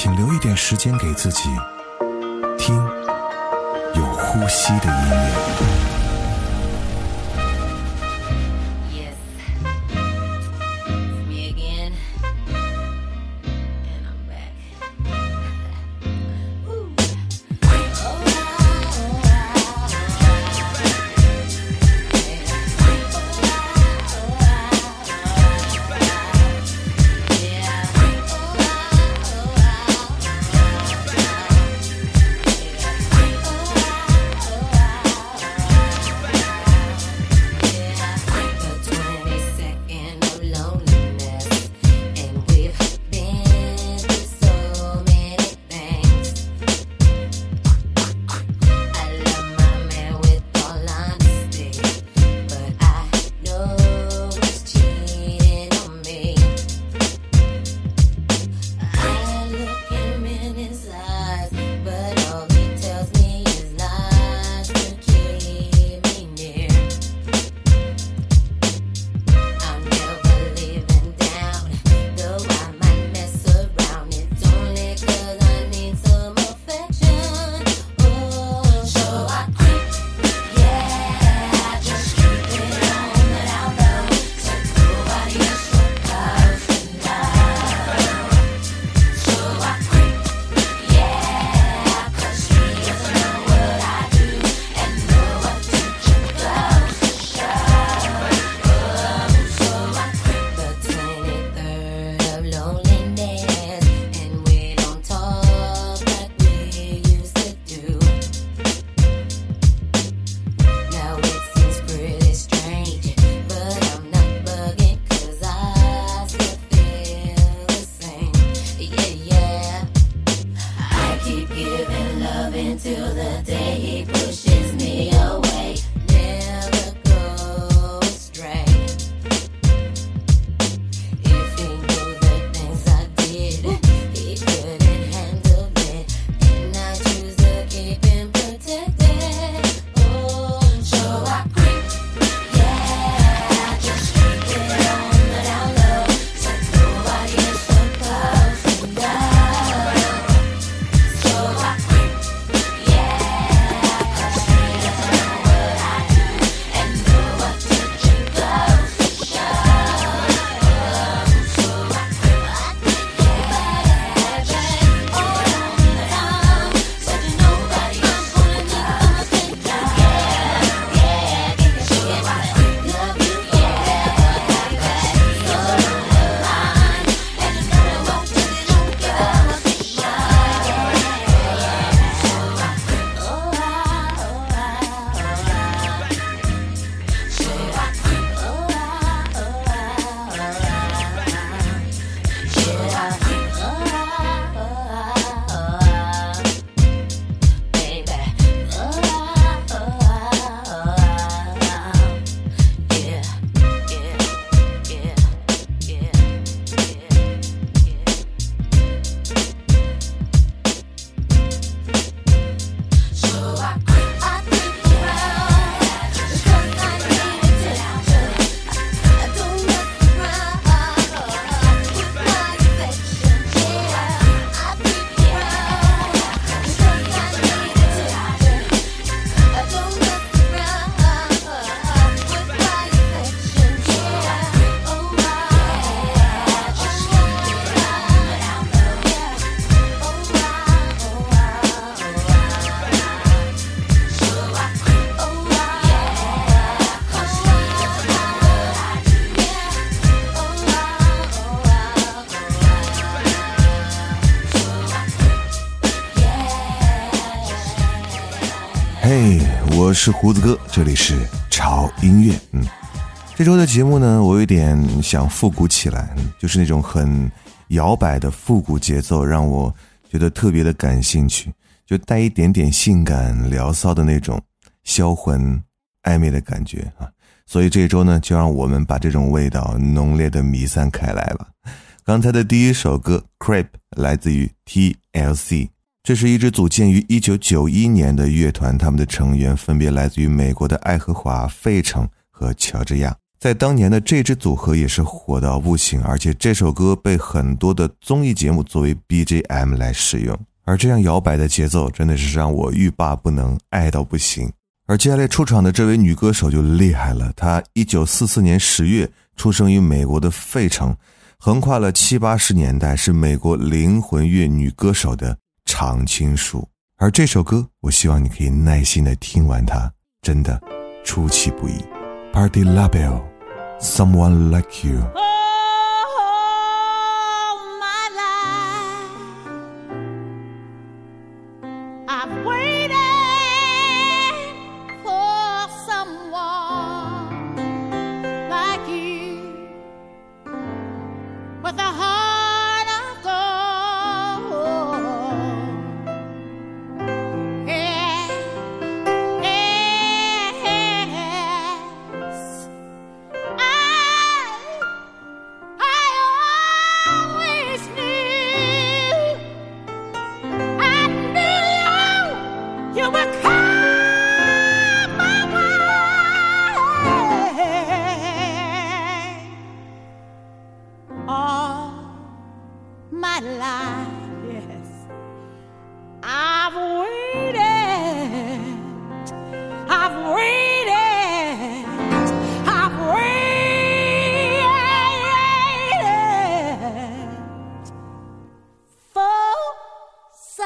请留一点时间给自己，听有呼吸的音乐。是胡子哥，这里是潮音乐。嗯，这周的节目呢，我有点想复古起来，就是那种很摇摆的复古节奏，让我觉得特别的感兴趣，就带一点点性感撩骚的那种销魂暧昧的感觉啊。所以这周呢，就让我们把这种味道浓烈的弥散开来吧。刚才的第一首歌《Creep》来自于 TLC，这是一支组建于1991年的乐团，他们的成员分别来自于美国的爱荷华、费城和乔治亚。在当年的这支组合也是火到不行，而且这首歌被很多的综艺节目作为 BGM 来使用。而这样摇摆的节奏真的是让我欲罢不能，爱到不行。而接下来出场的这位女歌手就厉害了，她1944年10月出生于美国的费城。横跨了七八十年代，是美国灵魂乐女歌手的常青树。而这首歌，我希望你可以耐心的听完它，真的出其不意。Party label，someone Like You。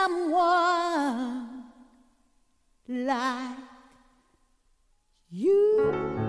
someone like you.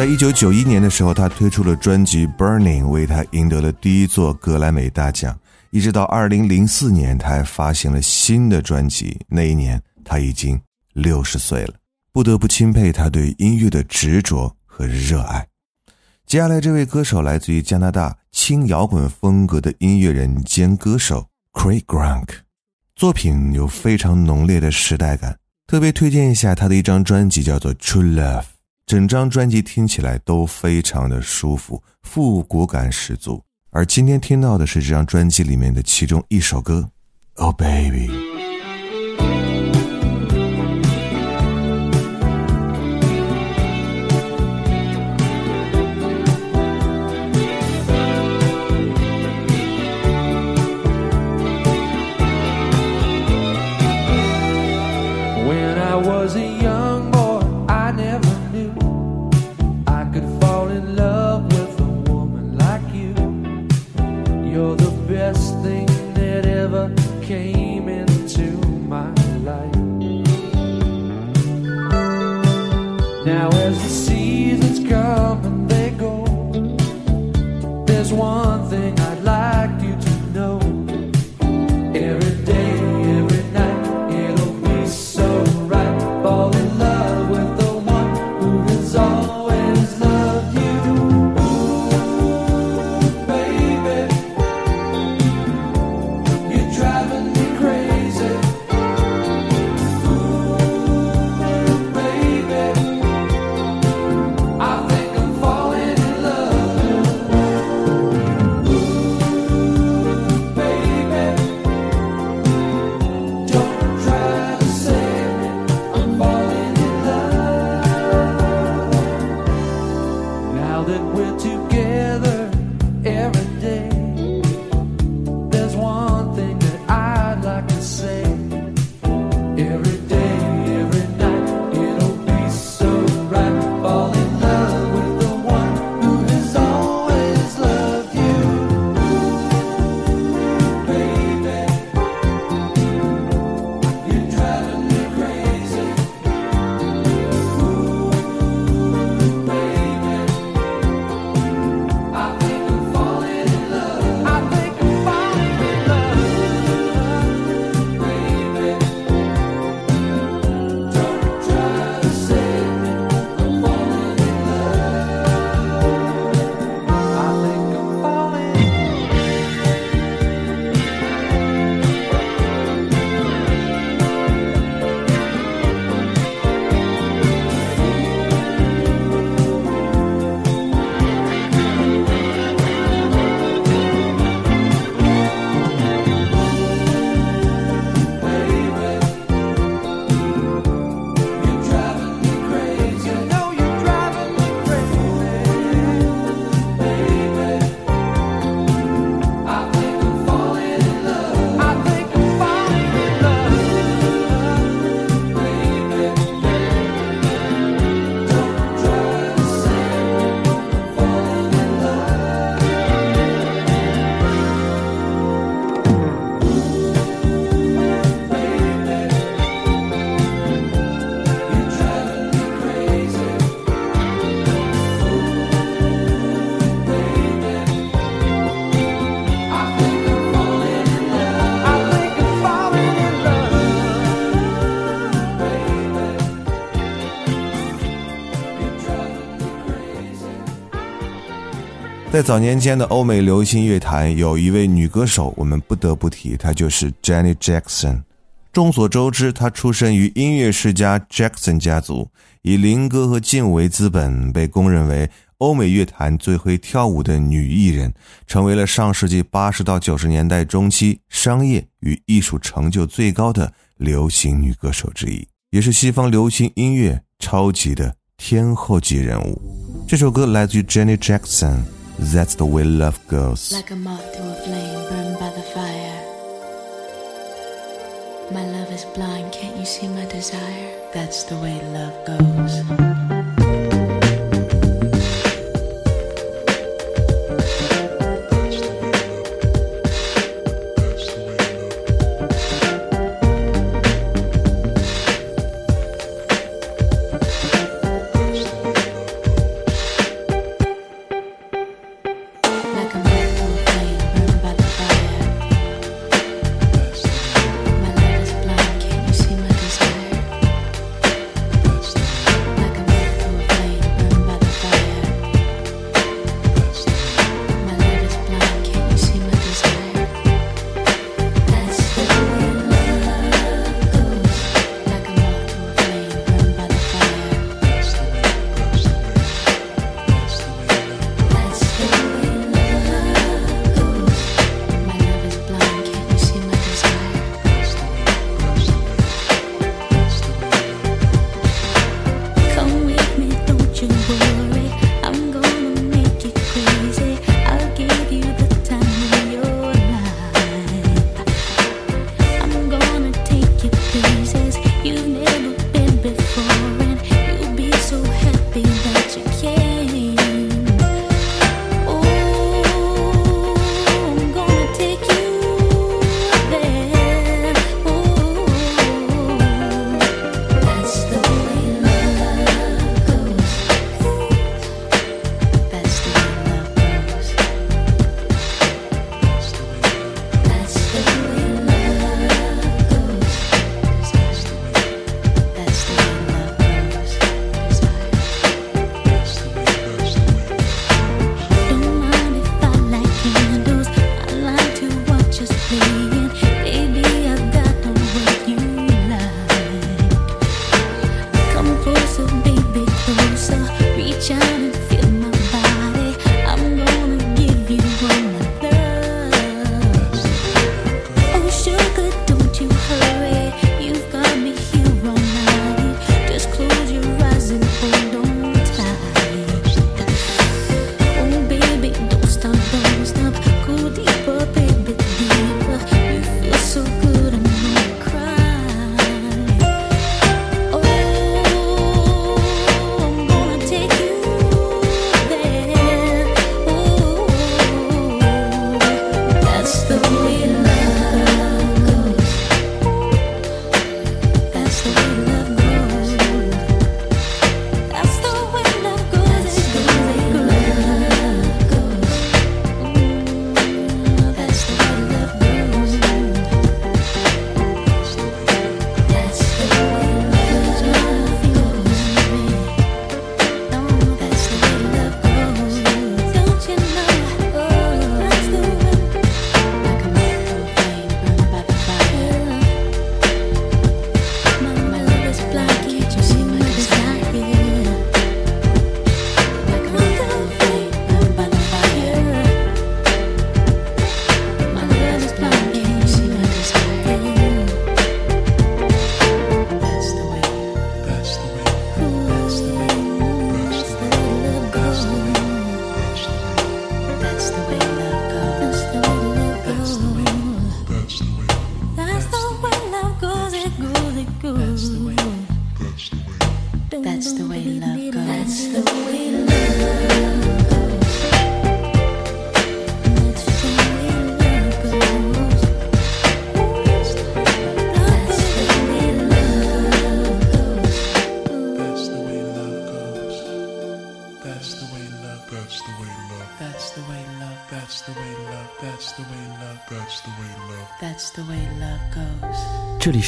在一九九一年的时候，他推出了专辑《Burning》，为他赢得了第一座格莱美大奖。一直到二零零四年，他还发行了新的专辑。那一年，他已经六十岁了，不得不钦佩他对音乐的执着和热爱。接下来，这位歌手来自于加拿大轻摇滚风格的音乐人兼歌手 Craig Grunk，作品有非常浓烈的时代感。特别推荐一下他的一张专辑，叫做《True Love》。整张专辑听起来都非常的舒服，复古感十足。而今天听到的是这张专辑里面的其中一首歌，《Oh Baby》。best thing 在早年间的欧美流行乐坛，有一位女歌手，我们不得不提，她就是 Janet Jackson。众所周知，她出生于音乐世家 Jackson 家族，以林歌和劲舞为资本，被公认为欧美乐坛最会跳舞的女艺人，成为了上世纪八十到九十年代中期商业与艺术成就最高的流行女歌手之一，也是西方流行音乐超级的天后级人物。这首歌来自于 Janet Jackson。That's the way love goes. Like a moth to a flame burned by the fire. My love is blind, can't you see my desire? That's the way love goes.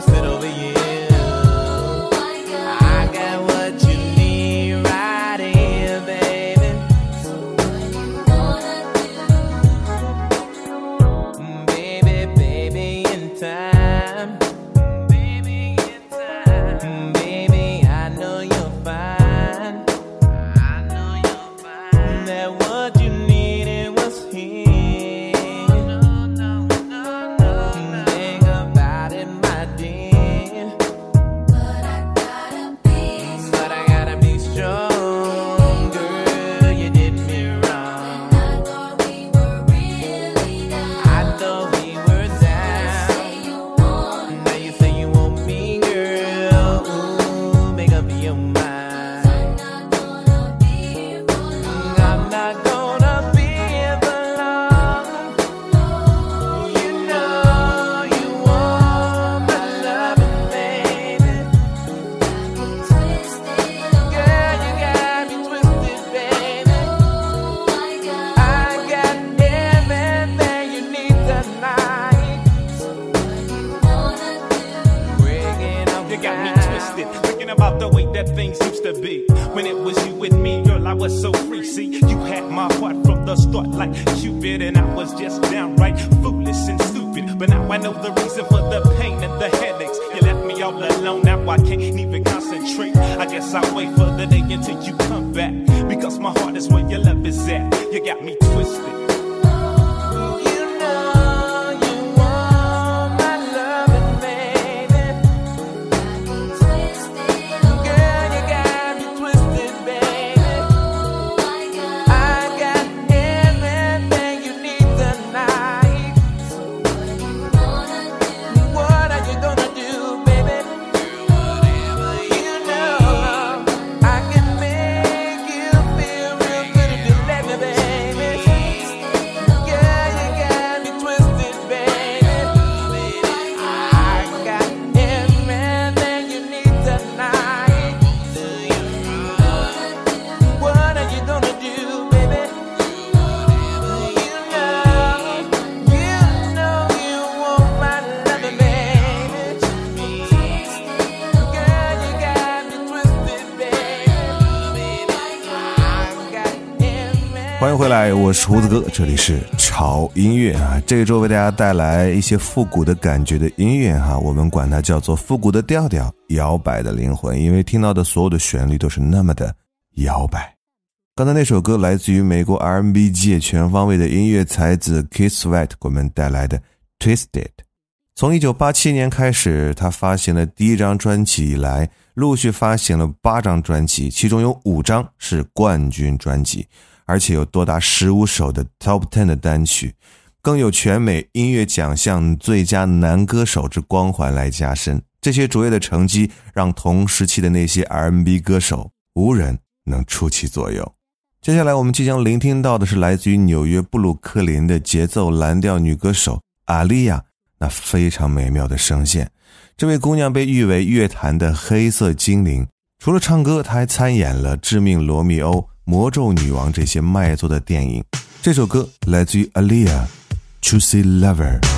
sit over you. a strut like Cupid, and I was just downright foolish and stupid. But now I know the reason for the pain and the headaches. You left me all alone, now I can't even concentrate. I guess I'll wait for the day until you come back. Because my heart is where your love is at. You got me twisted. 胡子哥，这里是潮音乐啊。这一周为大家带来一些复古的感觉的音乐哈，我们管它叫做复古的调调，摇摆的灵魂，因为听到的所有的旋律都是那么的摇摆。刚才那首歌来自于美国 R&B 界全方位的音乐才子 k i s s w e t 给我们带来的《Twisted》。从1987年开始，他发行了第一张专辑以来，陆续发行了八张专辑，其中有五张是冠军专辑。而且有多达十五首的 Top Ten 的单曲，更有全美音乐奖项最佳男歌手之光环来加身。这些卓越的成绩让同时期的那些 R&B 歌手无人能出其左右。接下来我们即将聆听到的是来自于纽约布鲁克林的节奏蓝调女歌手阿丽亚那非常美妙的声线。这位姑娘被誉为乐坛的黑色精灵，除了唱歌，她还参演了《致命罗密欧》。魔咒女王这些卖座的电影，这首歌来自于 Alia，Juicy Lover。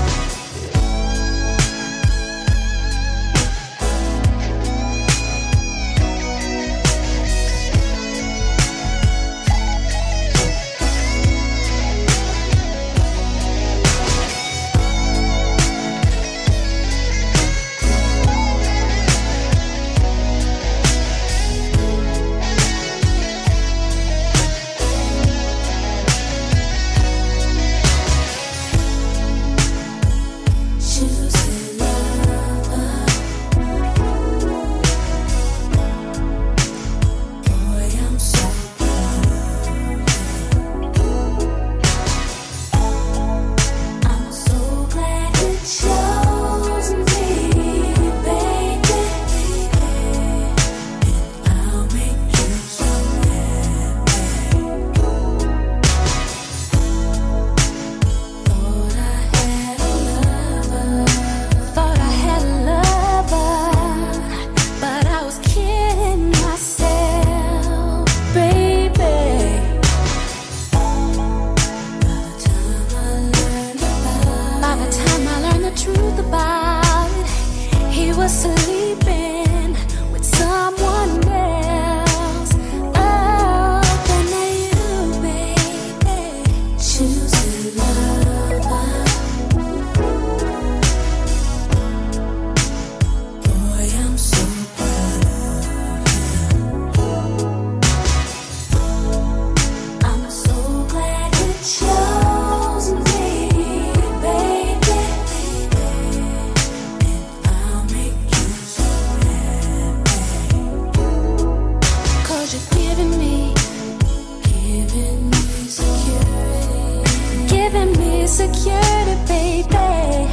insecurity, baby,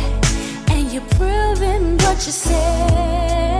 and you're proving what you said.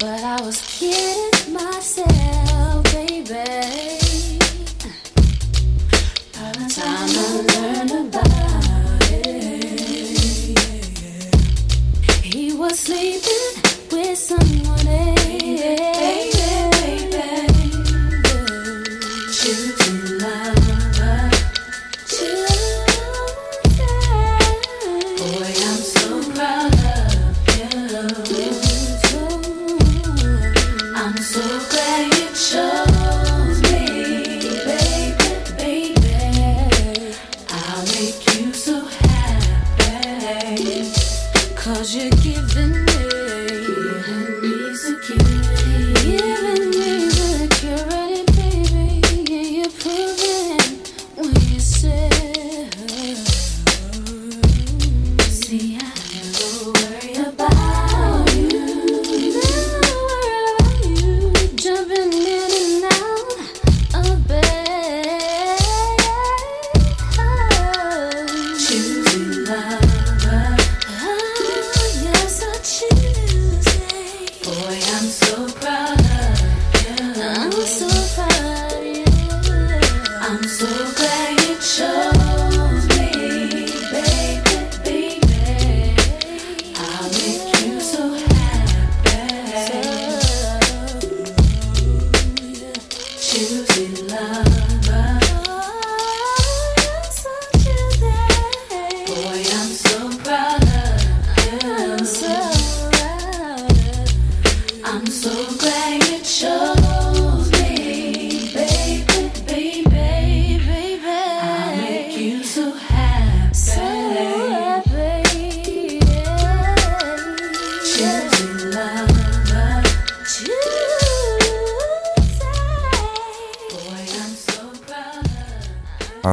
But I was kidding myself,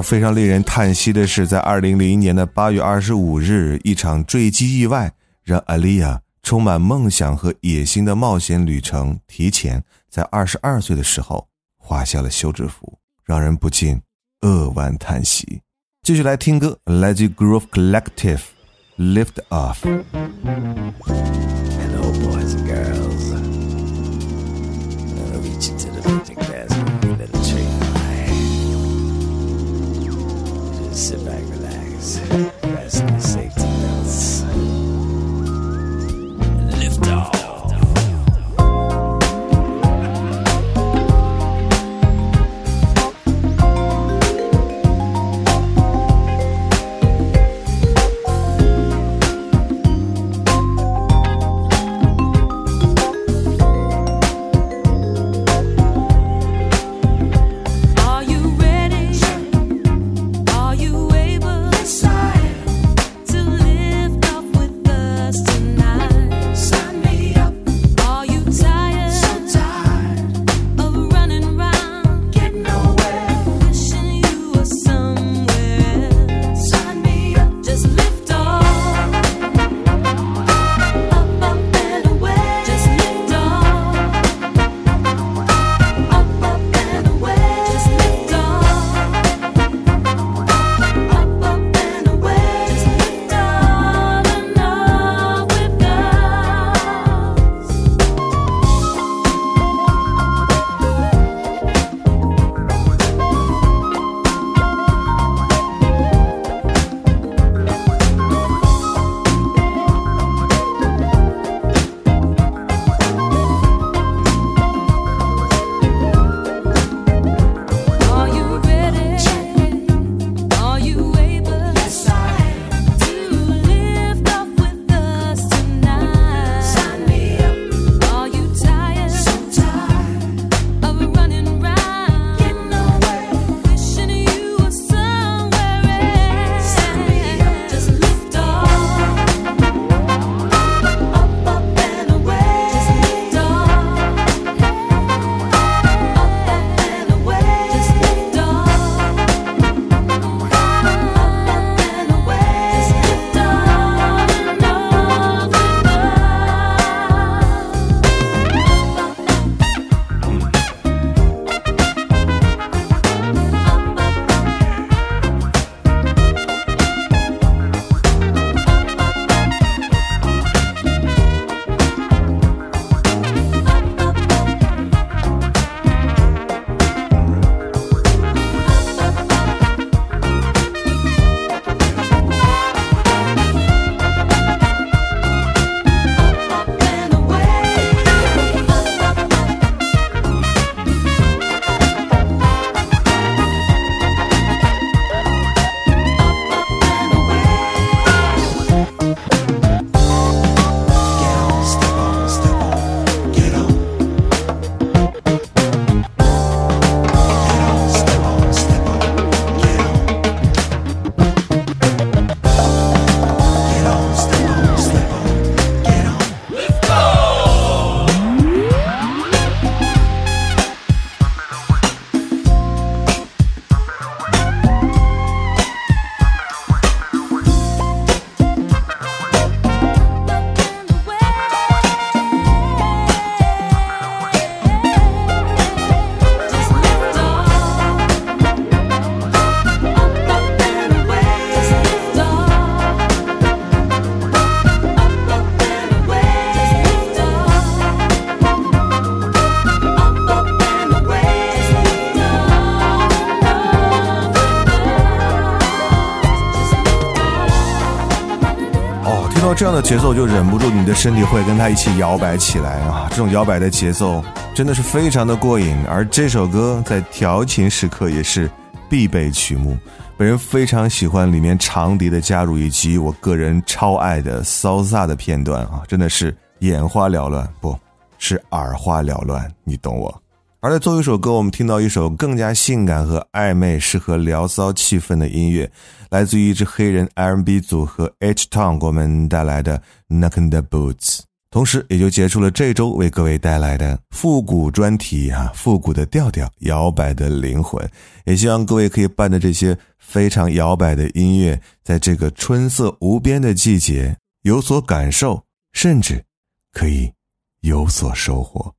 非常令人叹息的是，在二零零一年的八月二十五日，一场坠机意外让阿丽亚充满梦想和野心的冒险旅程提前在二十二岁的时候画下了休止符，让人不禁扼腕叹息。继续来听歌，来自 Groove Collective，《Lift Off》。Hello, boys and girls. I'll reach into the sit back, relax, rest, and say. 的节奏，就忍不住你的身体会跟它一起摇摆起来啊！这种摇摆的节奏真的是非常的过瘾，而这首歌在调情时刻也是必备曲目。本人非常喜欢里面长笛的加入，以及我个人超爱的骚飒的片段啊，真的是眼花缭乱，不是耳花缭乱，你懂我。而在最后一首歌，我们听到一首更加性感和暧昧、适合聊骚气氛的音乐，来自于一支黑人 R&B 组合 H Town 给我们带来的《Knockin' the Boots》，同时也就结束了这周为各位带来的复古专题啊，复古的调调，摇摆的灵魂。也希望各位可以伴着这些非常摇摆的音乐，在这个春色无边的季节有所感受，甚至可以有所收获。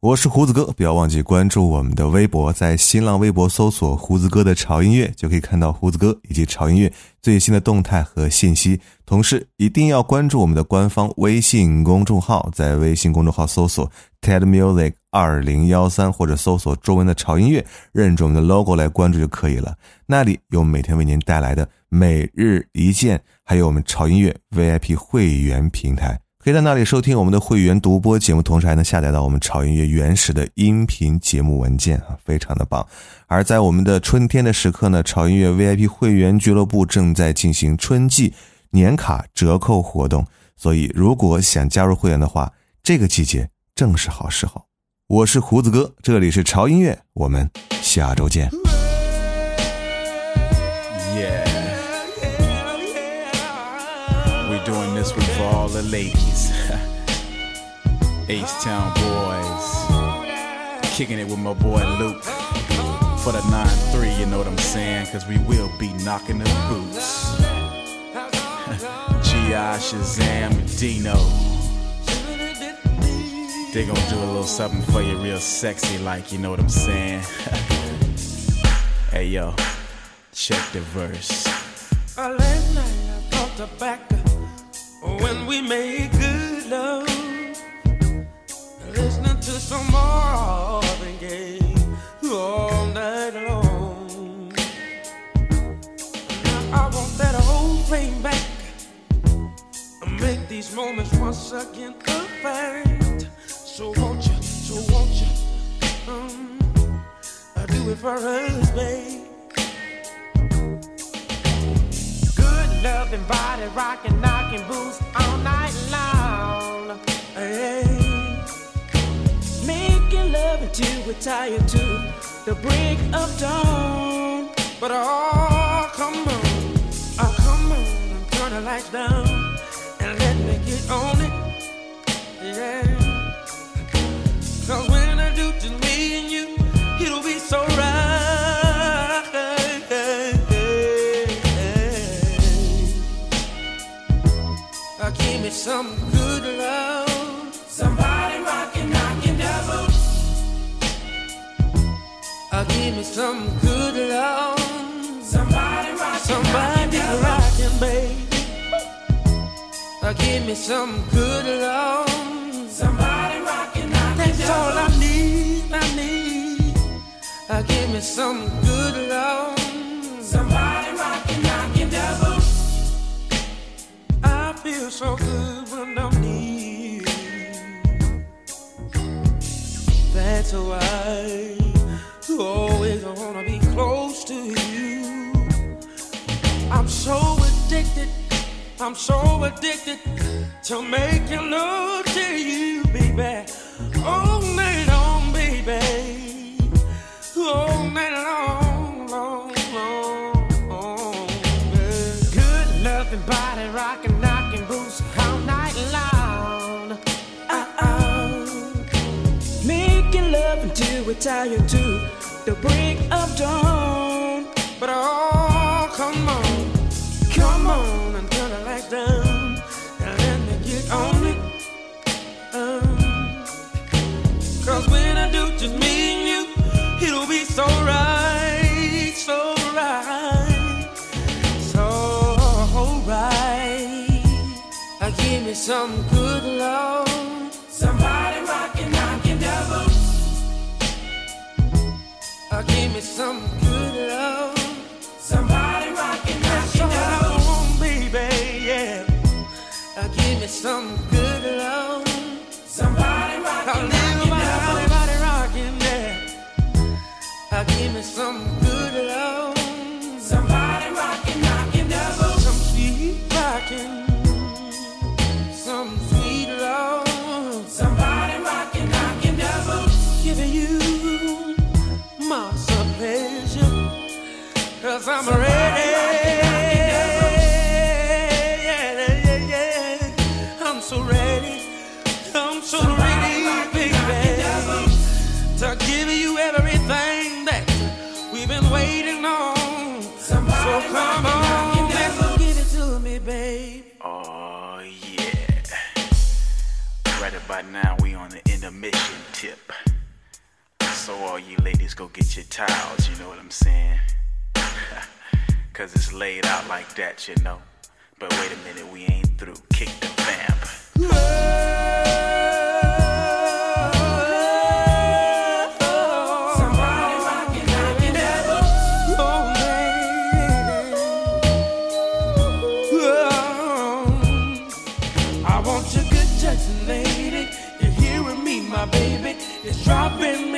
我是胡子哥，不要忘记关注我们的微博，在新浪微博搜索“胡子哥的潮音乐”，就可以看到胡子哥以及潮音乐最新的动态和信息。同时，一定要关注我们的官方微信公众号，在微信公众号搜索 “TED Music 二零幺三”或者搜索中文的潮音乐，认准我们的 logo 来关注就可以了。那里有每天为您带来的每日一见，还有我们潮音乐 VIP 会员平台。可以在那里收听我们的会员独播节目，同时还能下载到我们潮音乐原始的音频节目文件啊，非常的棒。而在我们的春天的时刻呢，潮音乐 VIP 会员俱乐部正在进行春季年卡折扣活动，所以如果想加入会员的话，这个季节正是好时候。我是胡子哥，这里是潮音乐，我们下周见。All the ladies. H Town boys. Kicking it with my boy Luke. For the 9-3, you know what I'm saying? Cause we will be knocking the boots. G.I. Shazam Dino. They gonna do a little something for you real sexy like, you know what I'm saying? hey yo, check the verse. Uh, last night I thought back made good love. Listening to some Marvin Gaye all night long. Now I want that old thing back. I make these moments once again a fact. So won't you, so won't you, um, uh, do it for us, babe. Loving body rocking, knocking boots all night long. Hey. Making love until we're tired to the break of dawn. But oh, come on, oh, come on, turn the lights down and let me get on it. Some good love. Somebody rockin', knockin' boots. Uh, give me some good love. Somebody rockin', somebody rockin', baby. Uh, give me some good love. Somebody rockin', knockin' That's all I need, I need. Uh, give me some good love. So good when I'm near. That's why you always wanna be close to you. I'm so addicted, I'm so addicted to making love to you, baby. Tired to the break of dawn. But oh, come on, come on turn the lights down and let me get on it. Um, Cause when I do just me and you, it'll be so right, so right, so right. Uh, give me some good love. Some good love. Somebody rockin', knockin' their boots. baby, yeah. Uh, some good love. Somebody rockin', somebody rockin', yeah. Uh, give me some tip. So, all you ladies, go get your towels, you know what I'm saying? Cause it's laid out like that, you know. But wait a minute, we ain't through. Kick the vamp. It's driving me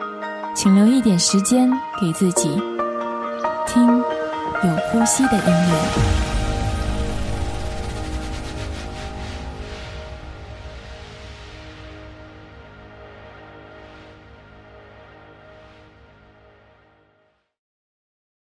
请留一点时间给自己，听有呼吸的音乐。